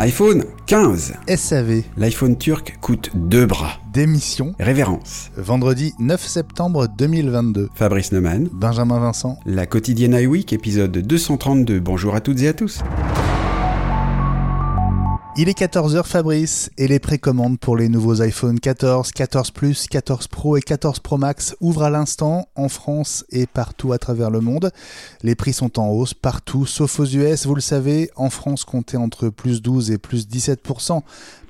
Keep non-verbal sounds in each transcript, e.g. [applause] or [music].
iPhone 15. SAV. L'iPhone turc coûte deux bras. Démission. Révérence. Vendredi 9 septembre 2022. Fabrice Neumann. Benjamin Vincent. La quotidienne iWeek, épisode 232. Bonjour à toutes et à tous. Il est 14h Fabrice et les précommandes pour les nouveaux iPhone 14, 14 Plus, 14 Pro et 14 Pro Max ouvrent à l'instant en France et partout à travers le monde. Les prix sont en hausse partout sauf aux US, vous le savez, en France comptez entre plus 12 et plus 17%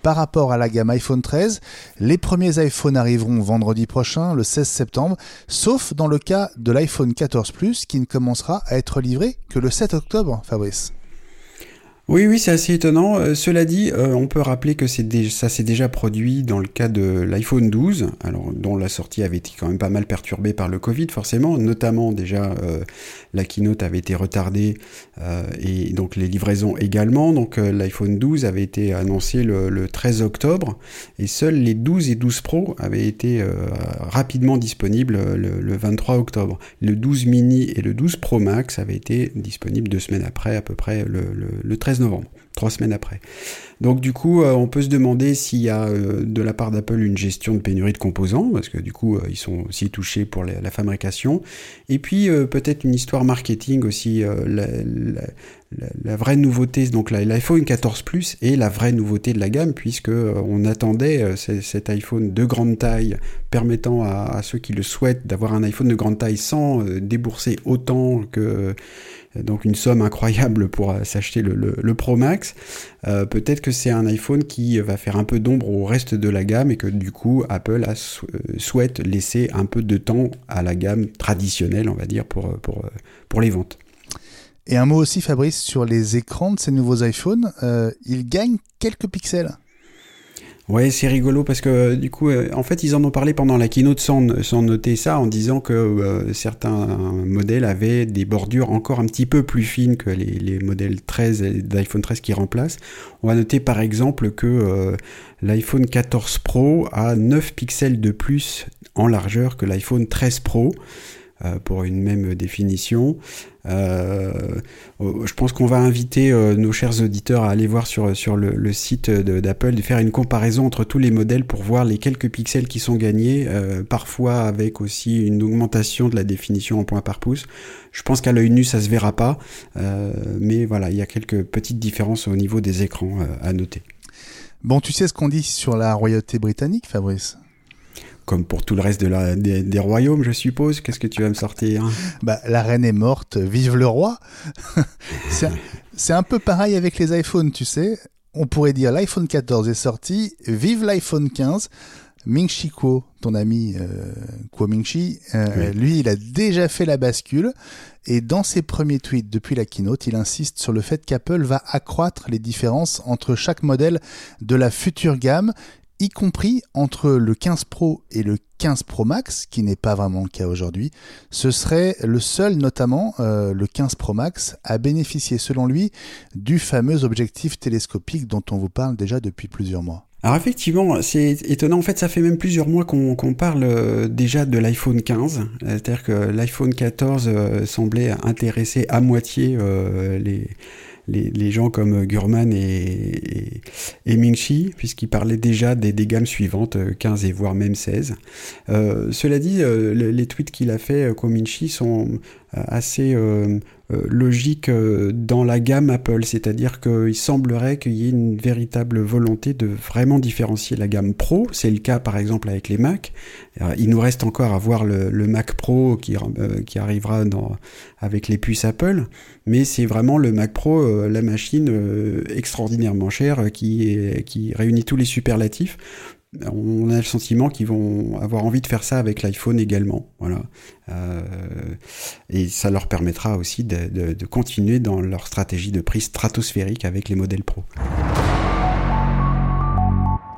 par rapport à la gamme iPhone 13. Les premiers iPhones arriveront vendredi prochain, le 16 septembre, sauf dans le cas de l'iPhone 14 Plus qui ne commencera à être livré que le 7 octobre, Fabrice. Oui, oui, c'est assez étonnant. Euh, cela dit, euh, on peut rappeler que ça s'est déjà produit dans le cas de l'iPhone 12, alors dont la sortie avait été quand même pas mal perturbée par le Covid, forcément. Notamment déjà, euh, la keynote avait été retardée et donc les livraisons également. Donc l'iPhone 12 avait été annoncé le, 13 octobre et seuls les 12 et 12 Pro avaient été rapidement disponibles le, le, 23 octobre. Le 12 mini et le 12 Pro Max avaient été disponibles deux semaines après, à peu près le, le 13 novembre, trois semaines après. Donc du coup, euh, on peut se demander s'il y a euh, de la part d'Apple une gestion de pénurie de composants, parce que du coup, euh, ils sont aussi touchés pour la, fabrication. Et puis peut-être une histoire marketing aussi. La, vraie nouveauté, donc l'iPhone 14 Plus est la vraie nouveauté de la gamme, puisque on attendait cet iPhone de grande taille permettant à, ceux qui le souhaitent d'avoir un iPhone de grande taille sans débourser autant que donc une somme incroyable pour s'acheter le, le, Pro Max. Peut-être que c'est un iPhone qui va faire un peu d'ombre au reste de la gamme et que du coup Apple euh, souhaite laisser un peu de temps à la gamme traditionnelle, on va dire, pour, pour, pour les ventes. Et un mot aussi, Fabrice, sur les écrans de ces nouveaux iPhones. Euh, ils gagnent quelques pixels. Ouais, c'est rigolo parce que du coup, euh, en fait, ils en ont parlé pendant la keynote sans, sans noter ça, en disant que euh, certains modèles avaient des bordures encore un petit peu plus fines que les, les modèles 13 d'iPhone 13 qui remplacent. On va noter par exemple que euh, l'iPhone 14 Pro a 9 pixels de plus en largeur que l'iPhone 13 Pro. Euh, pour une même définition. Euh, je pense qu'on va inviter euh, nos chers auditeurs à aller voir sur, sur le, site d'Apple, de faire une comparaison entre tous les modèles pour voir les quelques pixels qui sont gagnés, parfois avec aussi une augmentation de la définition en points par pouce. Je pense qu'à l'œil nu, ça se verra pas, mais voilà, il y a quelques petites différences au niveau des écrans à noter. Bon, tu sais ce qu'on dit sur la royauté britannique, Fabrice? Comme pour tout le reste de la, des, royaumes, je suppose. Qu'est-ce que tu vas me sortir? Bah, la reine est morte, vive le roi. [laughs] c'est un peu pareil avec les iPhones, tu sais. On pourrait dire l'iPhone 14 est sorti, vive l'iPhone 15. Ming Chi Kuo, ton ami euh, Kuo Ming Chi, euh, lui, il a déjà fait la bascule. Et dans ses premiers tweets depuis la keynote, il insiste sur le fait qu'Apple va accroître les différences entre chaque modèle de la future gamme y compris entre le 15 Pro et le 15 Pro Max, qui n'est pas vraiment le cas aujourd'hui. Ce serait le seul, notamment euh, le 15 Pro Max, à bénéficier, selon lui, du fameux objectif télescopique dont on vous parle déjà depuis plusieurs mois. Alors effectivement, c'est étonnant. En fait, ça fait même plusieurs mois qu'on parle euh, déjà de l'iPhone 15. C'est-à-dire que l'iPhone 14 euh, semblait intéresser à moitié les les, gens comme Gurman et, et, Ming-Chi, puisqu'ils parlaient déjà des, des, gammes suivantes, 15 et voire même 16. Euh, cela dit, euh, les, tweets qu'il a fait, euh, Ming-Chi, sont assez euh, logique euh, dans la gamme Apple, c'est-à-dire qu'il semblerait qu'il y ait une véritable volonté de vraiment différencier la gamme Pro. C'est le cas par exemple avec les Mac. Euh, il nous reste encore à voir le, Mac Pro qui, arrivera avec les puces Apple, mais c'est vraiment le Mac Pro, la machine extraordinairement chère qui, est, qui réunit tous les superlatifs on a le sentiment qu'ils vont avoir envie de faire ça avec l'iPhone également. Voilà. Euh, et ça leur permettra aussi de, de, continuer dans leur stratégie de prix stratosphérique avec les modèles Pro.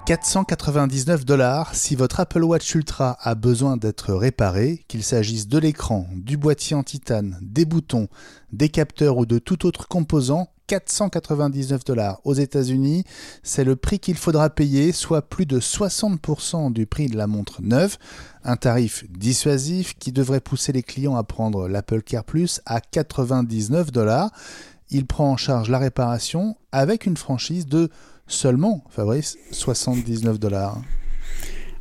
499 dollars si votre Apple Watch Ultra a besoin d'être réparé, qu'il s'agisse de l'écran, du boîtier en titane, des boutons, des capteurs ou de tout autre composant, 499 dollars aux États-Unis. C'est le prix qu'il faudra payer, soit plus de 60% du prix de la montre neuve. Un tarif dissuasif qui devrait pousser les clients à prendre l'Apple Care Plus à 99 dollars. il prend en charge la réparation avec une franchise de seulement, Fabrice, 79 dollars.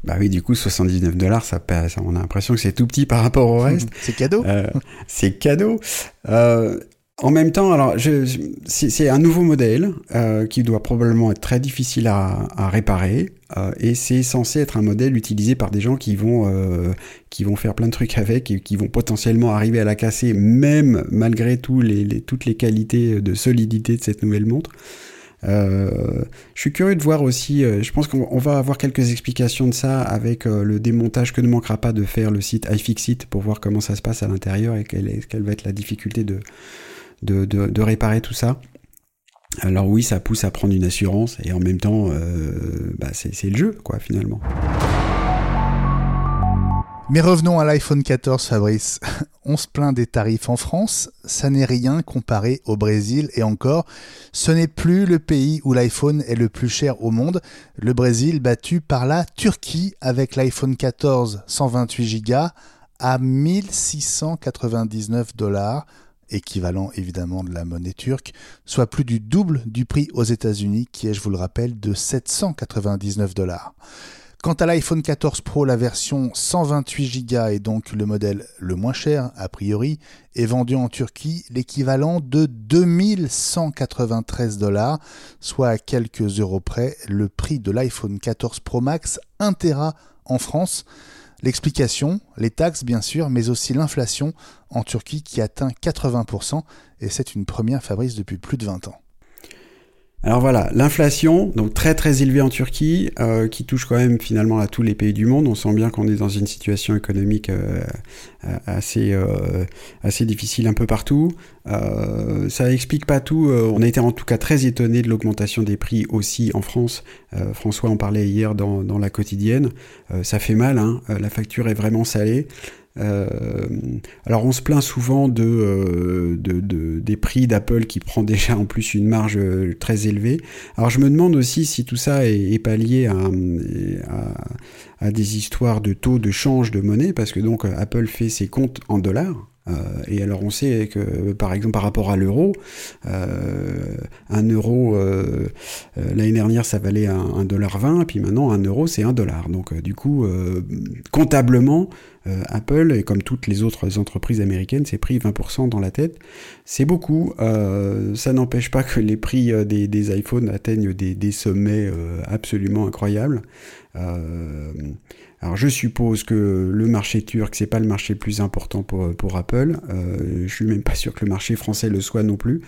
Bah oui, du coup, 79 dollars, ça, on a l'impression que c'est tout petit par rapport au reste. [laughs] c'est cadeau. Euh, c'est cadeau. Euh, en même temps, alors, c'est un nouveau modèle euh, qui doit probablement être très difficile à, à réparer, et c'est censé être un modèle utilisé par des gens qui vont qui vont faire plein de trucs avec et qui vont potentiellement arriver à la casser, même malgré les, toutes les qualités de solidité de cette nouvelle montre. Euh, je suis curieux de voir aussi, euh, je pense qu'on va avoir quelques explications de ça avec euh, le démontage que ne manquera pas de faire le site iFixit pour voir comment ça se passe à l'intérieur et quelle, va être la difficulté de, réparer tout ça. Alors oui, ça pousse à prendre une assurance et en même temps, bah c'est le jeu, quoi, finalement. Mais revenons à l'iPhone 14, Fabrice. [laughs] On se plaint des tarifs en France, ça n'est rien comparé au Brésil et encore, ce n'est plus le pays où l'iPhone est le plus cher au monde. Le Brésil battu par la Turquie avec l'iPhone 14 128 Go à 1699 dollars équivalent évidemment de la monnaie turque, soit plus du double du prix aux États-Unis, qui est, je vous le rappelle, de 799 dollars. Quant à l'iPhone 14 Pro, la version 128 Go est donc le modèle le moins cher, a priori, est vendu en Turquie l'équivalent de 2193 dollars, soit à quelques euros près le prix de l'iPhone 14 Pro Max 1 Tera en France. L'explication, les taxes bien sûr, mais aussi l'inflation en Turquie qui atteint 80%, et c'est une première Fabrice depuis plus de 20 ans. Alors voilà, l'inflation, donc très très élevée en Turquie, euh, qui touche quand même finalement à tous les pays du monde. On sent bien qu'on est dans une situation économique euh, euh, assez assez difficile un peu partout. ça explique pas tout. on a été en tout cas très étonné de l'augmentation des prix aussi en France. François en parlait hier dans, dans la quotidienne. ça fait mal, hein. la facture est vraiment salée. Euh, alors on se plaint souvent euh, de, de, des prix d'Apple qui prend déjà en plus une marge euh, très élevée. Alors je me demande aussi si tout ça est, pas lié à, à, des histoires de taux de change de monnaie, parce que donc Apple fait ses comptes en dollars. Et alors on sait que par exemple par rapport à l'euro, un euro l'année dernière ça valait un, dollar 20, puis maintenant un euro c'est un dollar. Donc du coup comptablement euh, Apple, et comme toutes les autres entreprises américaines, s'est pris 20% dans la tête. C'est beaucoup. Euh, ça n'empêche pas que les prix euh, des, iPhones atteignent des, sommets absolument incroyables. Alors je suppose que le marché turc, c'est pas le marché le plus important pour, Apple. je suis même pas sûr que le marché français le soit non plus.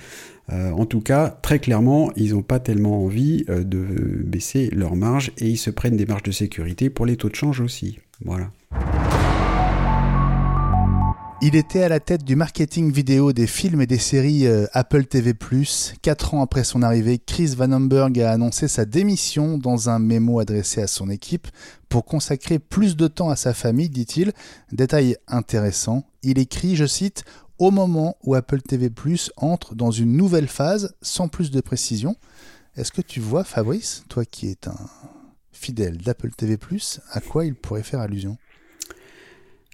en tout cas, très clairement, ils n'ont pas tellement envie de baisser leurs marges et ils se prennent des marges de sécurité pour les taux de change aussi. Voilà. Il était à la tête du marketing vidéo des films et des séries euh, Apple TV+. Quatre ans après son arrivée, Chris Vandenberg a annoncé sa démission dans un mémo adressé à son équipe pour consacrer plus de temps à sa famille, dit-il. Détail intéressant, il écrit, je cite, au moment où Apple TV+, entre dans une nouvelle phase, sans plus de précision. Est-ce que tu vois, Fabrice, toi qui es un fidèle d'Apple TV+, à quoi il pourrait faire allusion?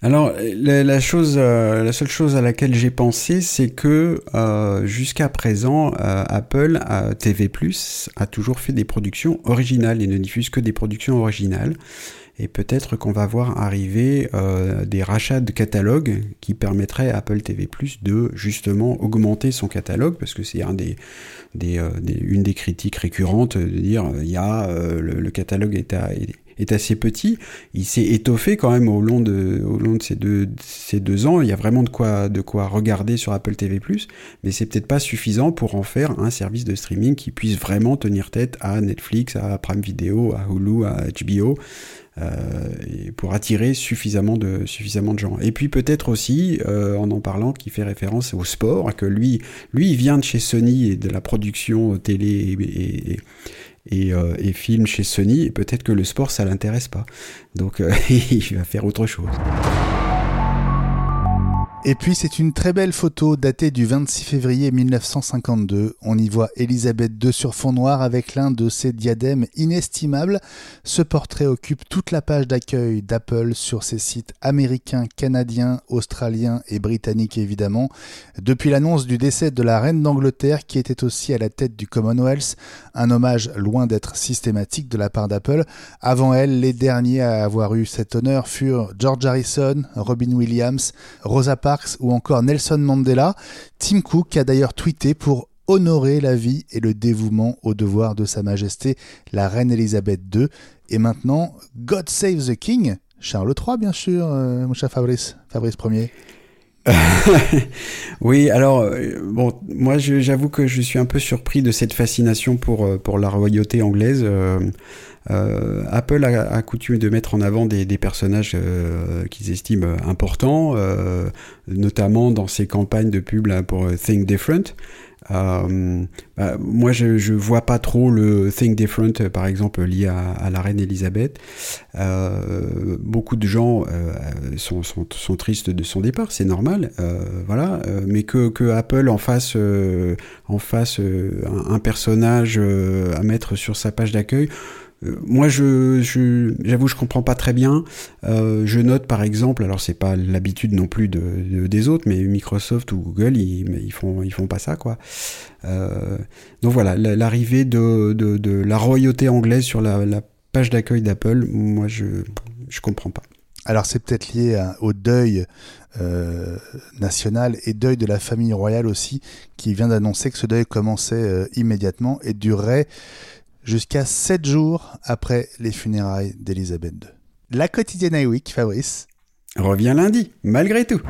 Alors la, chose, euh, la seule chose à laquelle j'ai pensé, c'est que euh, jusqu'à présent, euh, Apple TV+ a toujours fait des productions originales et ne diffuse que des productions originales. Et peut-être qu'on va voir arriver des rachats de catalogues qui permettraient à Apple TV+ de justement augmenter son catalogue, parce que c'est des, une des critiques récurrentes de dire il y a le, le, catalogue est à est assez petit. Il s'est étoffé quand même au long de, au long de ces, deux, ces deux ans. Il y a vraiment de quoi, de quoi regarder sur Apple TV+, mais c'est peut-être pas suffisant pour en faire un service de streaming qui puisse vraiment tenir tête à Netflix, à Prime Video, à Hulu, à HBO. Euh, pour attirer suffisamment de, suffisamment de gens. Et puis peut-être aussi, euh, en en parlant, qui fait référence au sport, que lui, lui, il vient de chez Sony et de la production télé et, et, euh, et filme chez Sony, et peut-être que le sport, ça l'intéresse pas. Donc euh, [laughs] il va faire autre chose. Et puis c'est une très belle photo datée du 26 février 1952. On y voit Elisabeth II sur fond noir avec l'un de ses diadèmes inestimables. Ce portrait occupe toute la page d'accueil d'Apple sur ses sites américains, canadiens, australiens et britanniques évidemment. Depuis l'annonce du décès de la reine d'Angleterre qui était aussi à la tête du Commonwealth, un hommage loin d'être systématique de la part d'Apple. Avant elle, les derniers à avoir eu cet honneur furent George Harrison, Robin Williams, Rosa Parks ou encore Nelson Mandela. Tim Cook a d'ailleurs tweeté pour honorer la vie et le dévouement au devoir de Sa Majesté la Reine Elisabeth II. Et maintenant, God Save the King, Charles III bien sûr, euh, mon cher Fabrice, Fabrice Ier. [laughs] oui, alors euh, bon, moi j'avoue que je suis un peu surpris de cette fascination pour euh, pour la royauté anglaise. Apple a, coutume de mettre en avant des, personnages euh, qu'ils estiment importants, euh, notamment dans ses campagnes de pub pour Think Different. Euh, bah, moi, je, je vois pas trop le Think Different, par exemple, lié à, la reine Elisabeth. Euh, beaucoup de gens euh, sont, tristes de son départ, c'est normal, voilà. mais que, Apple en fasse, en fasse un, personnage à mettre sur sa page d'accueil, euh, moi, j'avoue, je, comprends pas très bien. Euh, je note par exemple, alors c'est pas l'habitude non plus de, des autres, mais Microsoft ou Google, ils, ils font, ils font pas ça, quoi. Euh, donc voilà, l'arrivée de, de, de, la royauté anglaise sur la, la page d'accueil d'Apple, moi, je, je comprends pas. Alors c'est peut-être lié au deuil euh, national et deuil de la famille royale aussi, qui vient d'annoncer que ce deuil commençait euh, immédiatement et durerait jusqu'à 7 jours après les funérailles d'Elisabeth II. La quotidienne week, Fabrice. Revient lundi, malgré tout.